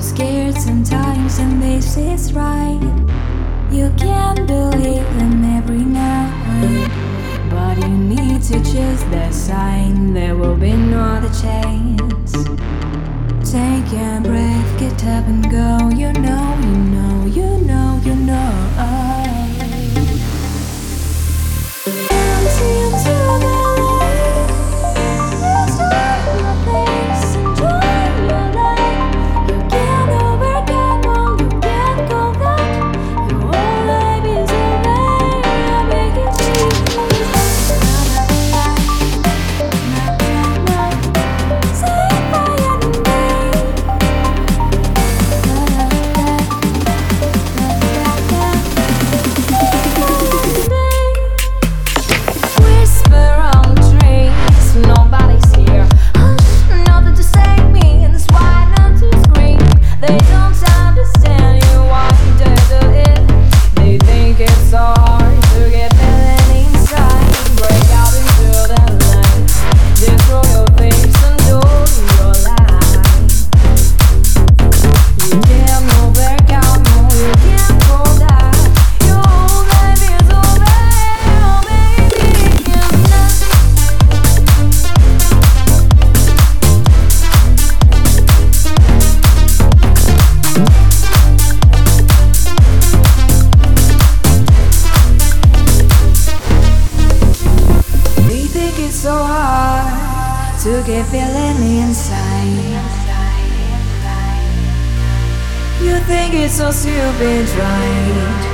sometimes, and this is right. You can't believe them every night, but you need to choose the sign. There will be no other chance. Take a breath, get up and go. You know, think it's so hard to get feeling inside. You think it's so stupid, right?